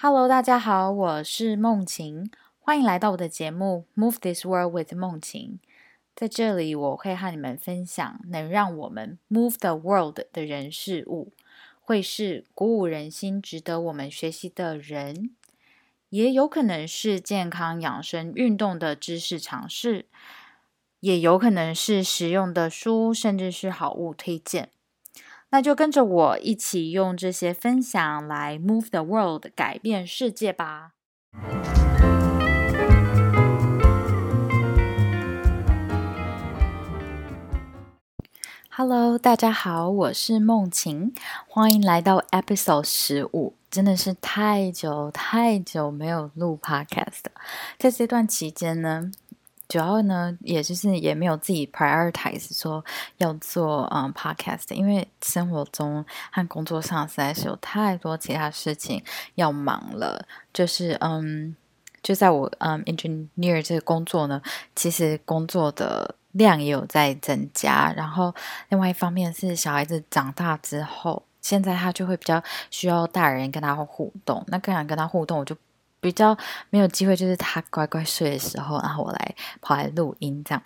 Hello，大家好，我是梦晴，欢迎来到我的节目《Move This World with 梦晴》。在这里，我会和你们分享能让我们 move the world 的人事物，会是鼓舞人心、值得我们学习的人，也有可能是健康养生、运动的知识尝试，也有可能是实用的书，甚至是好物推荐。那就跟着我一起用这些分享来 move the world，改变世界吧。Hello，大家好，我是梦晴，欢迎来到 Episode 十五。真的是太久太久没有录 Podcast，在这段期间呢。主要呢，也就是也没有自己 prioritize 说要做嗯 podcast，因为生活中和工作上实在是有太多其他事情要忙了。就是嗯，就在我嗯 engineer 这个工作呢，其实工作的量也有在增加。然后另外一方面是小孩子长大之后，现在他就会比较需要大人跟他互动。那更想跟他互动，我就。比较没有机会，就是他乖乖睡的时候，然后我来跑来录音这样。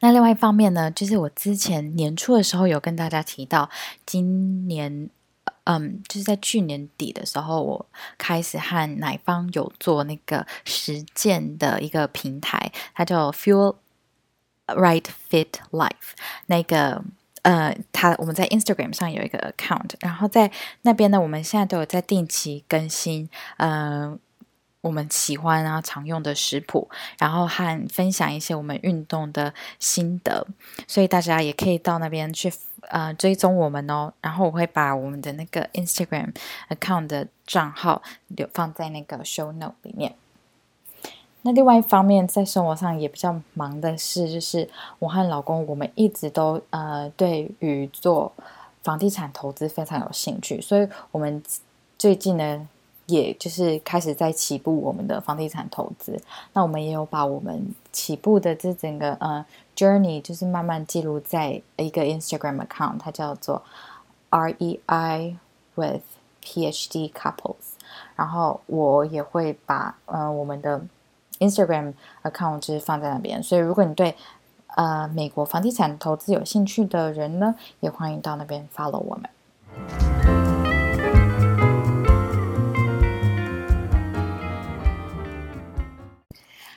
那另外一方面呢，就是我之前年初的时候有跟大家提到，今年嗯，就是在去年底的时候，我开始和奶方有做那个实践的一个平台，它叫 Feel Right Fit Life 那个。呃，他我们在 Instagram 上有一个 account，然后在那边呢，我们现在都有在定期更新，呃，我们喜欢啊常用的食谱，然后和分享一些我们运动的心得，所以大家也可以到那边去呃追踪我们哦。然后我会把我们的那个 Instagram account 的账号留放在那个 show note 里面。那另外一方面，在生活上也比较忙的是，就是我和老公，我们一直都呃对于做房地产投资非常有兴趣，所以我们最近呢，也就是开始在起步我们的房地产投资。那我们也有把我们起步的这整个呃 journey，就是慢慢记录在一个 Instagram account，它叫做 REI with PhD couples。然后我也会把呃我们的 Instagram account 就是放在那边，所以如果你对呃美国房地产投资有兴趣的人呢，也欢迎到那边 follow 我们。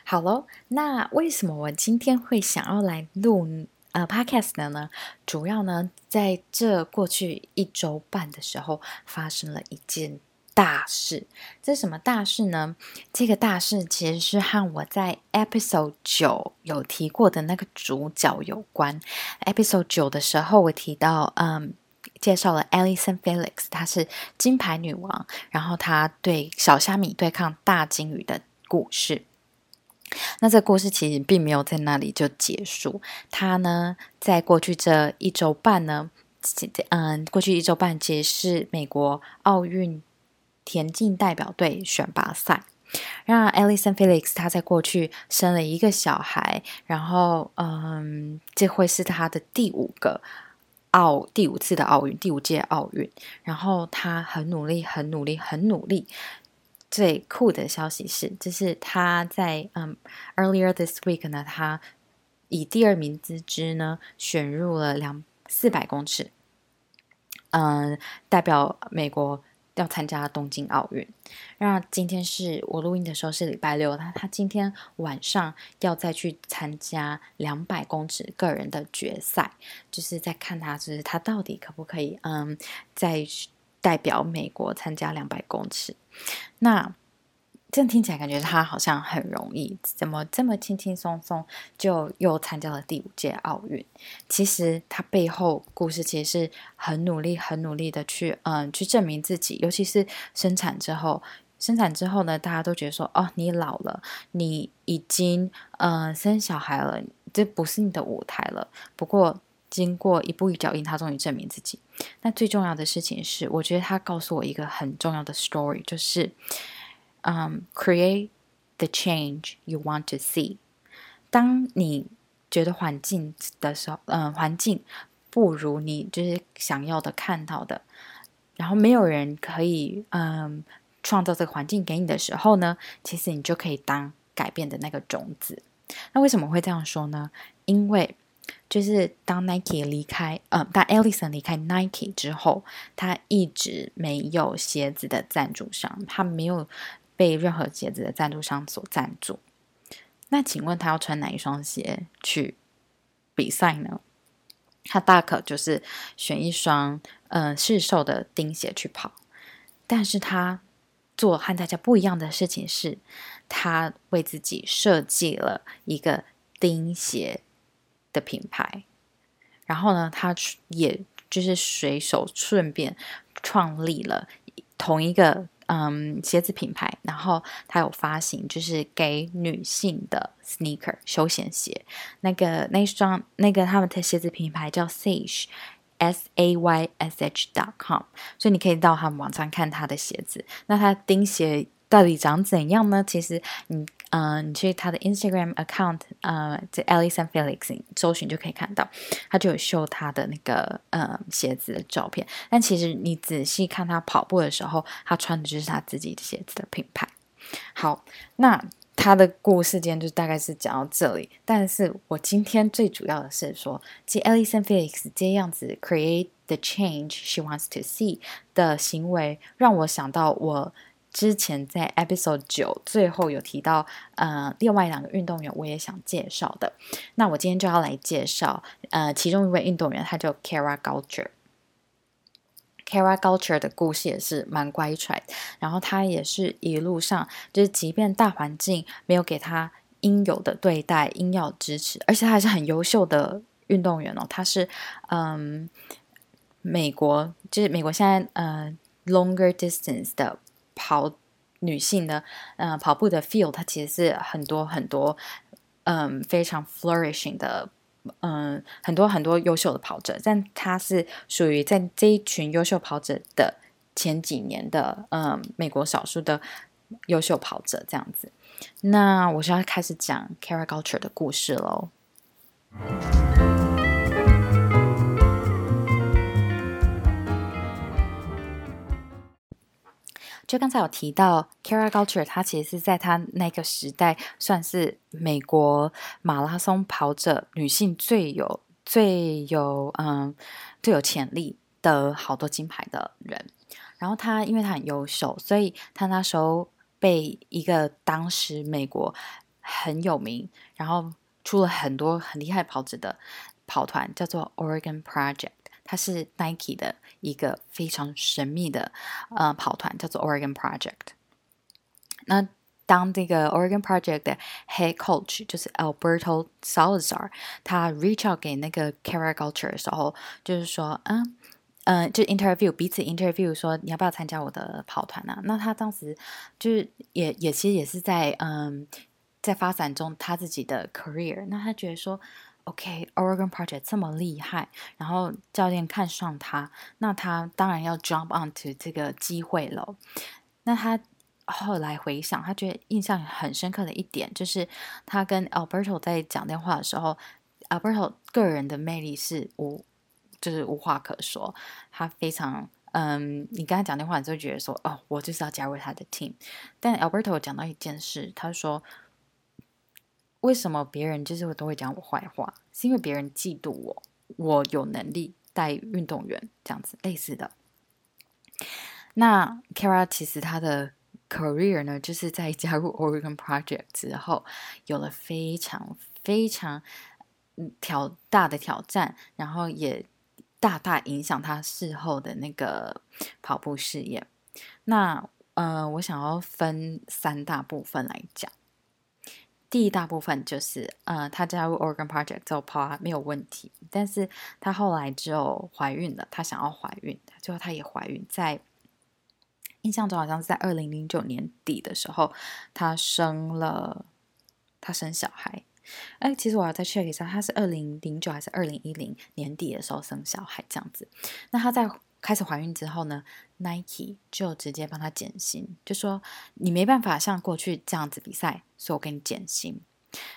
好喽，那为什么我今天会想要来录呃 podcast 呢？主要呢，在这过去一周半的时候，发生了一件。大事，这是什么大事呢？这个大事其实是和我在 episode 九有提过的那个主角有关。episode 九的时候，我提到，嗯，介绍了 Alison Felix，她是金牌女王，然后她对小虾米对抗大金鱼的故事。那这故事其实并没有在那里就结束，她呢，在过去这一周半呢，嗯，过去一周半其实是美国奥运。田径代表队选拔赛，让 Alison Felix 他在过去生了一个小孩，然后嗯，这会是他的第五个奥第五次的奥运，第五届奥运。然后他很努力，很努力，很努力。最酷的消息是，就是他在嗯 earlier this week 呢，他以第二名之姿呢，选入了两四百公尺，嗯，代表美国。要参加东京奥运，那今天是我录音的时候是礼拜六，他他今天晚上要再去参加两百公尺个人的决赛，就是在看他就是他到底可不可以嗯，在代表美国参加两百公尺，那。这样听起来感觉他好像很容易，怎么这么轻轻松松就又参加了第五届奥运？其实他背后故事其实是很努力、很努力的去嗯去证明自己，尤其是生产之后，生产之后呢，大家都觉得说哦，你老了，你已经嗯生小孩了，这不是你的舞台了。不过经过一步一脚印，他终于证明自己。那最重要的事情是，我觉得他告诉我一个很重要的 story，就是。嗯，create the change you want to see。当你觉得环境的时候，嗯，环境不如你就是想要的看到的，然后没有人可以嗯创造这个环境给你的时候呢，其实你就可以当改变的那个种子。那为什么会这样说呢？因为就是当 Nike 离开，呃，当 Ellison 离开 Nike 之后，他一直没有鞋子的赞助商，他没有被任何鞋子的赞助商所赞助。那请问他要穿哪一双鞋去比赛呢？他大可就是选一双呃市售的钉鞋去跑，但是他做和大家不一样的事情是，他为自己设计了一个钉鞋的品牌，然后呢，他也就是随手顺便创立了同一个。嗯，鞋子品牌，然后它有发行，就是给女性的 sneaker 休闲鞋。那个那双那个他们的鞋子品牌叫 Sage。s a y s H dot com，所以你可以到他们网站看他的鞋子。那他钉鞋。到底长怎样呢？其实你，嗯，你去他的 Instagram account，呃，在 Alison Felix 搜寻就可以看到，他就有秀他的那个呃鞋子的照片。但其实你仔细看他跑步的时候，他穿的就是他自己的鞋子的品牌。好，那他的故事间就大概是讲到这里。但是我今天最主要的是说，即 Alison Felix 这样子 create the change she wants to see 的行为，让我想到我。之前在 episode 九最后有提到，呃，另外两个运动员我也想介绍的。那我今天就要来介绍，呃，其中一位运动员，他叫 Kara Goucher。Kara Goucher 的故事也是蛮乖巧，然后他也是一路上，就是即便大环境没有给他应有的对待、应有支持，而且他还是很优秀的运动员哦。他是，嗯，美国就是美国现在呃 longer distance 的。跑女性的，呃，跑步的 feel，它其实是很多很多，嗯，非常 flourishing 的，嗯，很多很多优秀的跑者，但他是属于在这一群优秀跑者的前几年的，嗯，美国少数的优秀跑者这样子。那我就要开始讲 Kara Goucher 的故事喽。就刚才有提到，Kara Goucher，他其实是在他那个时代算是美国马拉松跑者女性最有、最有嗯最有潜力的好多金牌的人。然后他因为他很优秀，所以他那时候被一个当时美国很有名，然后出了很多很厉害跑者的跑团，叫做 Oregon Project。它是 Nike 的一个非常神秘的呃跑团，叫做 Oregon Project。那当这个 Oregon Project 的 Head Coach 就是 Alberto Salazar，他 reach out 给那个 Kara Goucher 的时候，就是说，嗯嗯，就 interview 彼此 interview 说你要不要参加我的跑团呢？那他当时就是也也其实也是在嗯在发展中他自己的 career，那他觉得说。OK，Oregon Project 这么厉害，然后教练看上他，那他当然要 jump onto 这个机会了。那他后来回想，他觉得印象很深刻的一点，就是他跟 Alberto 在讲电话的时候，Alberto 个人的魅力是无，就是无话可说。他非常，嗯，你跟他讲电话，你就觉得说，哦，我就是要加入他的 team。但 Alberto 讲到一件事，他说。为什么别人就是都会讲我坏话？是因为别人嫉妒我，我有能力带运动员这样子类似的。那 Kara 其实他的 career 呢，就是在加入 Oregon Project 之后，有了非常非常挑大的挑战，然后也大大影响他事后的那个跑步事业。那呃，我想要分三大部分来讲。第一大部分就是，呃，他加入 Oregon Project 之后跑没有问题，但是他后来就怀孕了，他想要怀孕，最后他也怀孕，在印象中好像是在二零零九年底的时候，他生了，他生小孩，哎，其实我要再 check 一下，他是二零零九还是二零一零年底的时候生小孩这样子，那他在。开始怀孕之后呢，Nike 就直接帮她减薪，就说你没办法像过去这样子比赛，所以我给你减薪。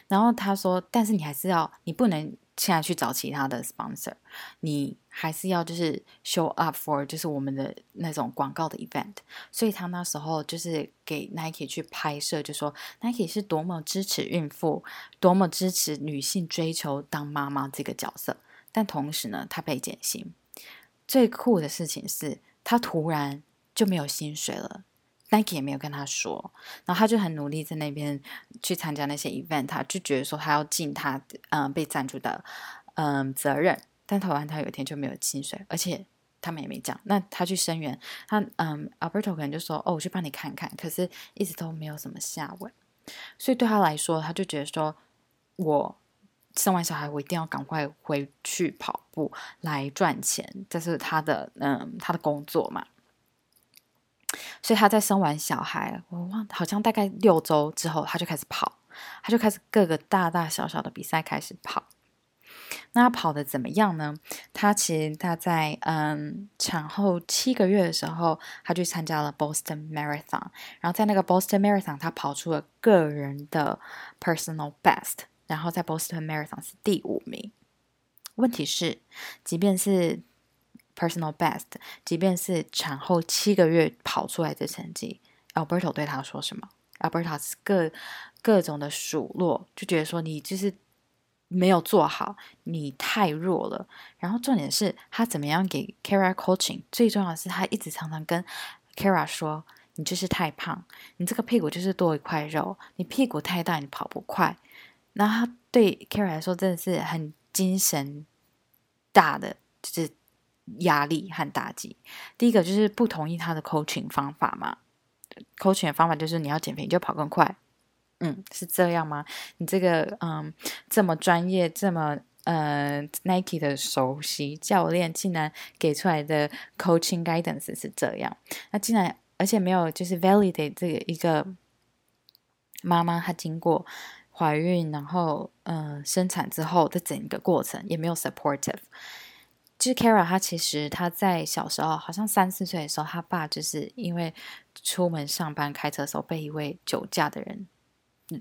然后他说，但是你还是要，你不能现在去找其他的 sponsor，你还是要就是 show up for 就是我们的那种广告的 event，所以他那时候就是给 Nike 去拍摄，就说 Nike 是多么支持孕妇，多么支持女性追求当妈妈这个角色，但同时呢，他被减薪。最酷的事情是他突然就没有薪水了，Nike 也没有跟他说，然后他就很努力在那边去参加那些 event，他就觉得说他要尽他嗯被赞助的嗯责任。但投完他有一天就没有薪水，而且他们也没讲。那他去声援，他嗯，Alberto 可能就说：“哦，我去帮你看看。”可是一直都没有什么下文。所以对他来说，他就觉得说：“我生完小孩，我一定要赶快回去跑步来赚钱，这是他的嗯他的工作嘛。”所以他在生完小孩，我忘好像大概六周之后，他就开始跑，他就开始各个大大小小的比赛开始跑。那他跑的怎么样呢？他其实他在嗯产后七个月的时候，他去参加了 Boston Marathon，然后在那个 Boston Marathon，他跑出了个人的 personal best，然后在 Boston Marathon 是第五名。问题是，即便是 personal best，即便是产后七个月跑出来的成绩，Alberto 对他说什么？Alberto 是各各种的数落，就觉得说你就是。没有做好，你太弱了。然后重点是他怎么样给 Kara coaching，最重要的是他一直常常跟 Kara 说：“你就是太胖，你这个屁股就是多一块肉，你屁股太大，你跑不快。”然后他对 Kara 来说真的是很精神大的就是压力和打击。第一个就是不同意他的 coaching 方法嘛，coaching 的方法就是你要减肥你就跑更快。嗯，是这样吗？你这个嗯，这么专业，这么呃，Nike 的首席教练竟然给出来的 coaching guidance 是这样，那竟然而且没有就是 validate 这个一个妈妈她经过怀孕，然后嗯生产之后的整个过程也没有 supportive。就是 Kara，她其实她在小时候好像三四岁的时候，她爸就是因为出门上班开车的时候被一位酒驾的人。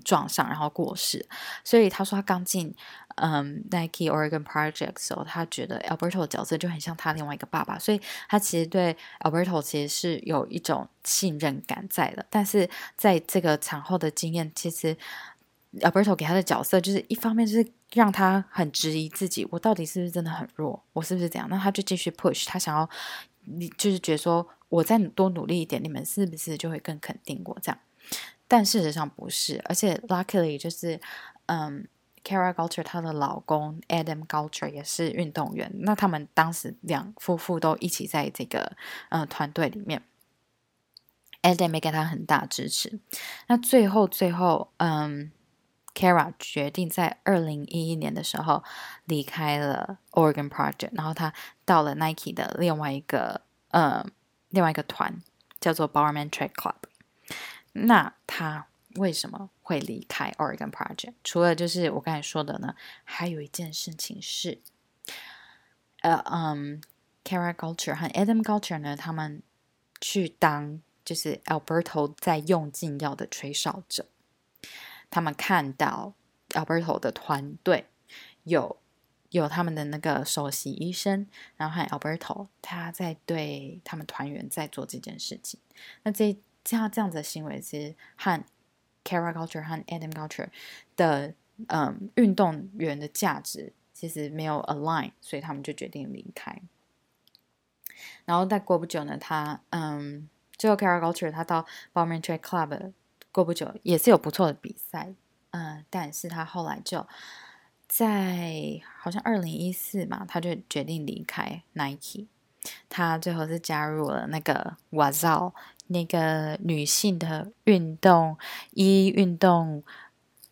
撞上，然后过世。所以他说，他刚进嗯 Nike Oregon Project 的时候，他觉得 Alberto 的角色就很像他另外一个爸爸，所以他其实对 Alberto 其实是有一种信任感在的。但是在这个产后的经验，其实 Alberto 给他的角色就是一方面就是让他很质疑自己，我到底是不是真的很弱，我是不是这样？那他就继续 push，他想要你就是觉得说，我再多努力一点，你们是不是就会更肯定我这样？但事实上不是，而且 luckily 就是，嗯，Kara Goucher 她的老公 Adam Goucher 也是运动员，那他们当时两夫妇都一起在这个嗯团队里面，Adam 也给他很大支持。那最后最后，嗯，Kara 决定在二零一一年的时候离开了 Oregon Project，然后他到了 Nike 的另外一个嗯另外一个团，叫做 Barman Track Club。那他为什么会离开 Oregon Project？除了就是我刚才说的呢，还有一件事情是，呃，嗯，Kara Goucher 和 Adam Goucher 呢，他们去当就是 Alberto 在用禁药的吹哨者。他们看到 Alberto 的团队有有他们的那个首席医生，然后和 Alberto 他在对他们团员在做这件事情。那这。这样这样子的行为，其实和 c a r a culture 和 Adam Culture 的嗯运动员的价值其实没有 align，所以他们就决定离开。然后再过不久呢，他嗯，最后 c a r a culture 他到 b o m a n Track Club 过不久也是有不错的比赛，嗯，但是他后来就在好像二零一四嘛，他就决定离开 Nike，他最后是加入了那个 Wazal。那个女性的运动衣、运动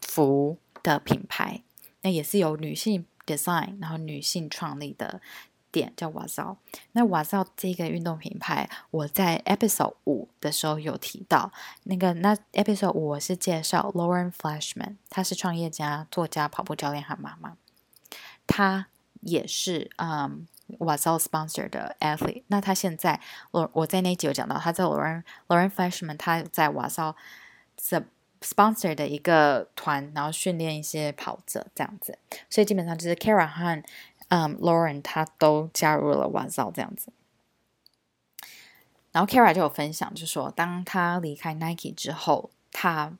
服的品牌，那也是由女性 design，然后女性创立的店叫瓦造。那瓦造这个运动品牌，我在 episode 五的时候有提到。那个那 episode 五我是介绍 Lauren Flashman，她是创业家、作家、跑步教练和妈妈。她也是嗯。瓦造 sponsor 的 athlete，那他现在我我在那集有讲到，他在 Lauren Lauren Flashman，他在瓦造 sponsor 的一个团，然后训练一些跑者这样子，所以基本上就是 Kara 和嗯，Lauren 他都加入了 w a z o 这样子。然后 Kara 就有分享，就说当他离开 Nike 之后，他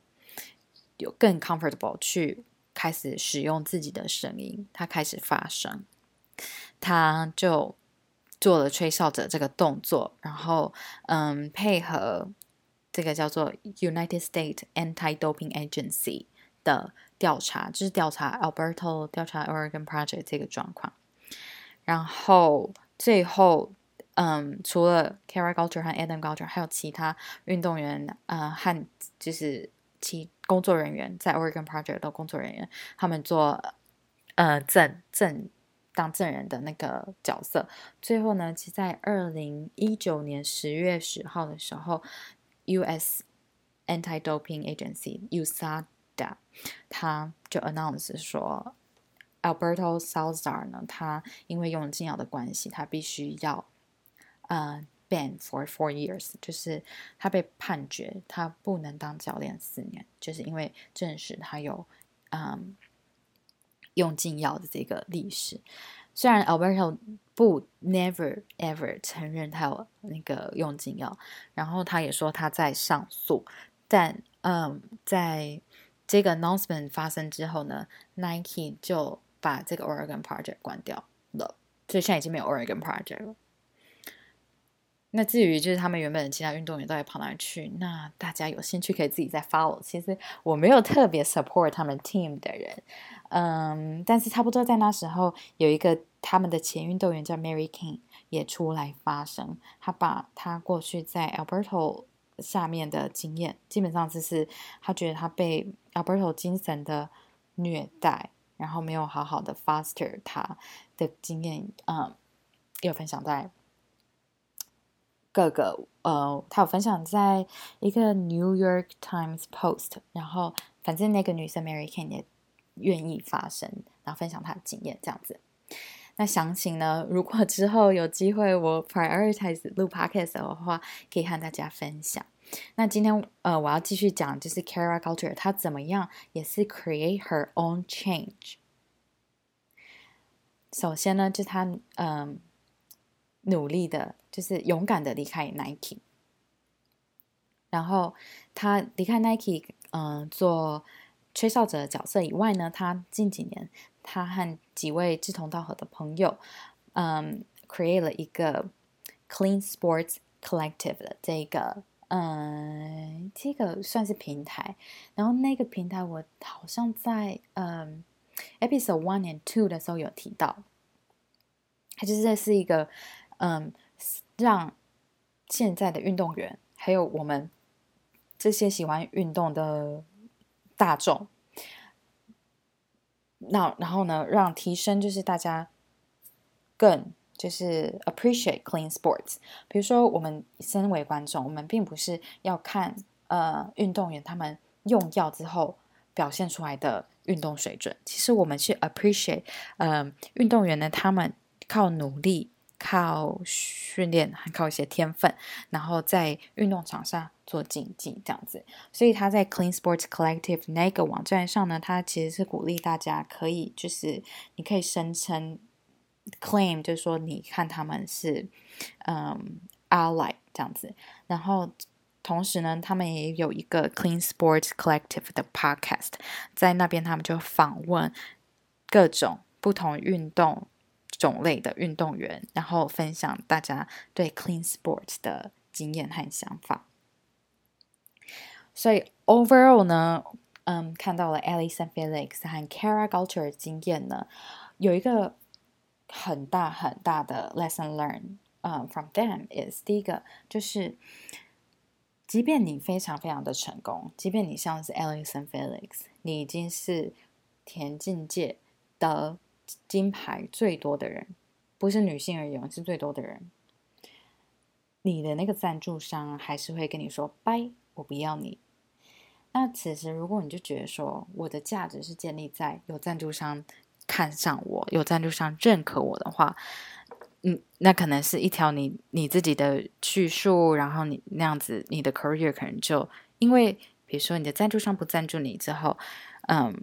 有更 comfortable 去开始使用自己的声音，他开始发声，他就做了吹哨者这个动作，然后嗯，配合这个叫做 United States Anti-Doping Agency 的调查，就是调查 Alberto 调查 Oregon Project 这个状况，然后最后。嗯，除了 Kara Goucher 和 Adam Goucher，还有其他运动员，呃，和就是其工作人员在 Oregon Project 的工作人员，他们做呃证证当证人的那个角色。最后呢，其在二零一九年十月十号的时候，U.S. Anti-Doping Agency USADA 他就 announce 说，Alberto Salazar 呢，他因为用禁药的关系，他必须要。呃，ban for four years，就是他被判决他不能当教练四年，就是因为证实他有嗯用禁药的这个历史。虽然 Alberto 不 never ever 承认他有那个用禁药，然后他也说他在上诉，但嗯，在这个 announcement 发生之后呢，Nike 就把这个 Oregon Project 关掉了，所以现在已经没有 Oregon Project 了。那至于就是他们原本的其他运动员到底跑哪去，那大家有兴趣可以自己再 follow。其实我没有特别 support 他们 team 的人，嗯，但是差不多在那时候有一个他们的前运动员叫 Mary King 也出来发声，他把他过去在 Alberto 下面的经验，基本上就是他觉得他被 Alberto 精神的虐待，然后没有好好的 foster 他的经验，嗯，有分享在。各个呃，他有分享在一个 New York Times Post，然后反正那个女生 Mary Kane 也愿意发声，然后分享她的经验这样子。那详情呢？如果之后有机会我 prioritize 录 podcast 的话，可以和大家分享。那今天呃，我要继续讲，就是 Kara Goucher 她怎么样也是 create her own change。首先呢，就她嗯。努力的，就是勇敢的离开 Nike，然后他离开 Nike，嗯，做吹哨者的角色以外呢，他近几年他和几位志同道合的朋友，嗯，create 了一个 Clean Sports Collective 的这个，嗯，这个算是平台。然后那个平台我好像在嗯 Episode One and Two 的时候有提到，它就是这是一个。嗯，让现在的运动员，还有我们这些喜欢运动的大众，那然后呢，让提升就是大家更就是 appreciate clean sports。比如说，我们身为观众，我们并不是要看呃运动员他们用药之后表现出来的运动水准，其实我们是 appreciate，嗯，运动员呢，他们靠努力。靠训练，还靠一些天分，然后在运动场上做竞技这样子。所以他在 Clean Sports Collective 那个网站上呢，他其实是鼓励大家可以，就是你可以声称 claim，就是说你看他们是嗯 ally 这样子。然后同时呢，他们也有一个 Clean Sports Collective 的 podcast，在那边他们就访问各种不同运动。种类的运动员，然后分享大家对 clean sports 的经验和想法。所以 overall 呢，嗯，看到了 Alison Felix 和 Kara Goucher 的经验呢，有一个很大很大的 lesson learn，嗯，from them is 第一个就是，即便你非常非常的成功，即便你像是 Alison Felix，你已经是田径界的。金牌最多的人，不是女性而言，是最多的人。你的那个赞助商还是会跟你说：“拜，我不要你。”那此时，如果你就觉得说，我的价值是建立在有赞助商看上我，有赞助商认可我的话，嗯，那可能是一条你你自己的叙述，然后你那样子，你的 career 可能就因为，比如说你的赞助商不赞助你之后，嗯，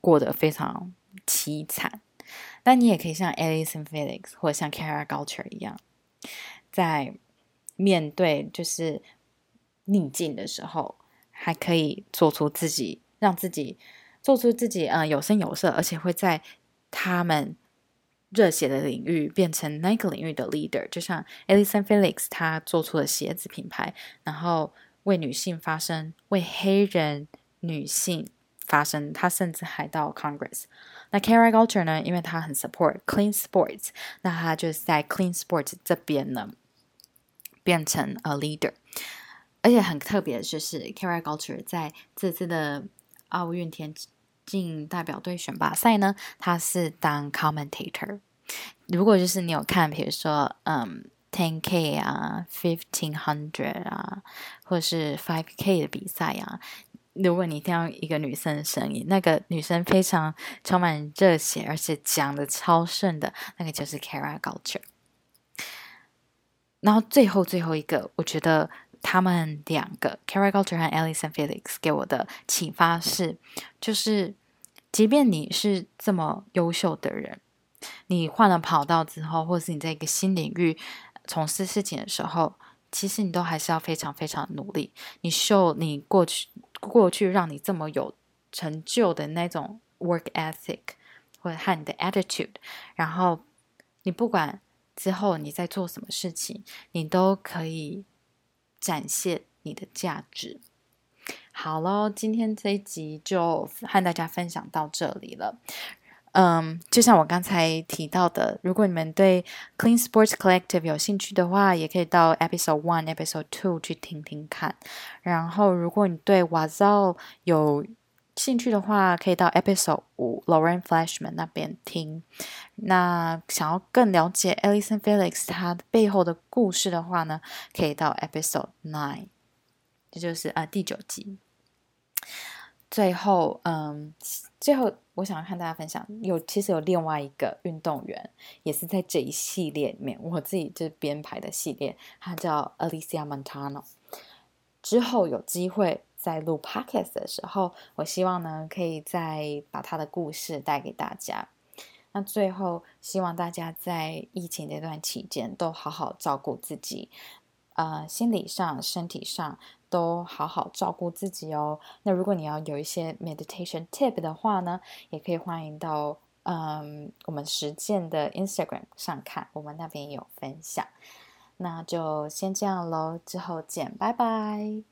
过得非常。凄惨。但你也可以像 Alison Felix 或者像 Kara Goucher 一样，在面对就是逆境的时候，还可以做出自己，让自己做出自己，呃，有声有色，而且会在他们热血的领域变成那个领域的 leader。就像 Alison Felix 他做出了鞋子品牌，然后为女性发声，为黑人女性发声，他甚至还到 Congress。那 Kara Goucher 呢？因为他很 support clean sports，那他就是在 clean sports 这边呢，变成 a leader。而且很特别的就是 Kara Goucher 在这次的奥运田进代表队选拔赛呢，他是当 commentator。如果就是你有看，比如说嗯 ten k 啊，fifteen hundred 啊，或者是 five k 的比赛啊。如果你听到一个女生的声音，那个女生非常充满热血，而且讲的超顺的，那个就是 Kara Goucher。然后最后最后一个，我觉得他们两个 Kara Goucher 和 Alison Felix 给我的启发是，就是即便你是这么优秀的人，你换了跑道之后，或是你在一个新领域从事事情的时候，其实你都还是要非常非常努力。你秀你过去。过去让你这么有成就的那种 work ethic，或者和你的 attitude，然后你不管之后你在做什么事情，你都可以展现你的价值。好喽，今天这一集就和大家分享到这里了。嗯，就像我刚才提到的，如果你们对 Clean Sports Collective 有兴趣的话，也可以到 Episode One、Episode Two 去听听看。然后，如果你对 Wazal 有兴趣的话，可以到 Episode 五 Lauren Flashman 那边听。那想要更了解 Alison Felix 他背后的故事的话呢，可以到 Episode Nine，这就是啊第九集。最后，嗯，最后我想要和大家分享，有其实有另外一个运动员，也是在这一系列里面，我自己就是编排的系列，他叫 Alicia Montano。之后有机会在录 podcast 的时候，我希望呢，可以再把他的故事带给大家。那最后，希望大家在疫情这段期间都好好照顾自己，呃，心理上、身体上。都好好照顾自己哦。那如果你要有一些 meditation tip 的话呢，也可以欢迎到嗯我们实践的 Instagram 上看，我们那边有分享。那就先这样喽，之后见，拜拜。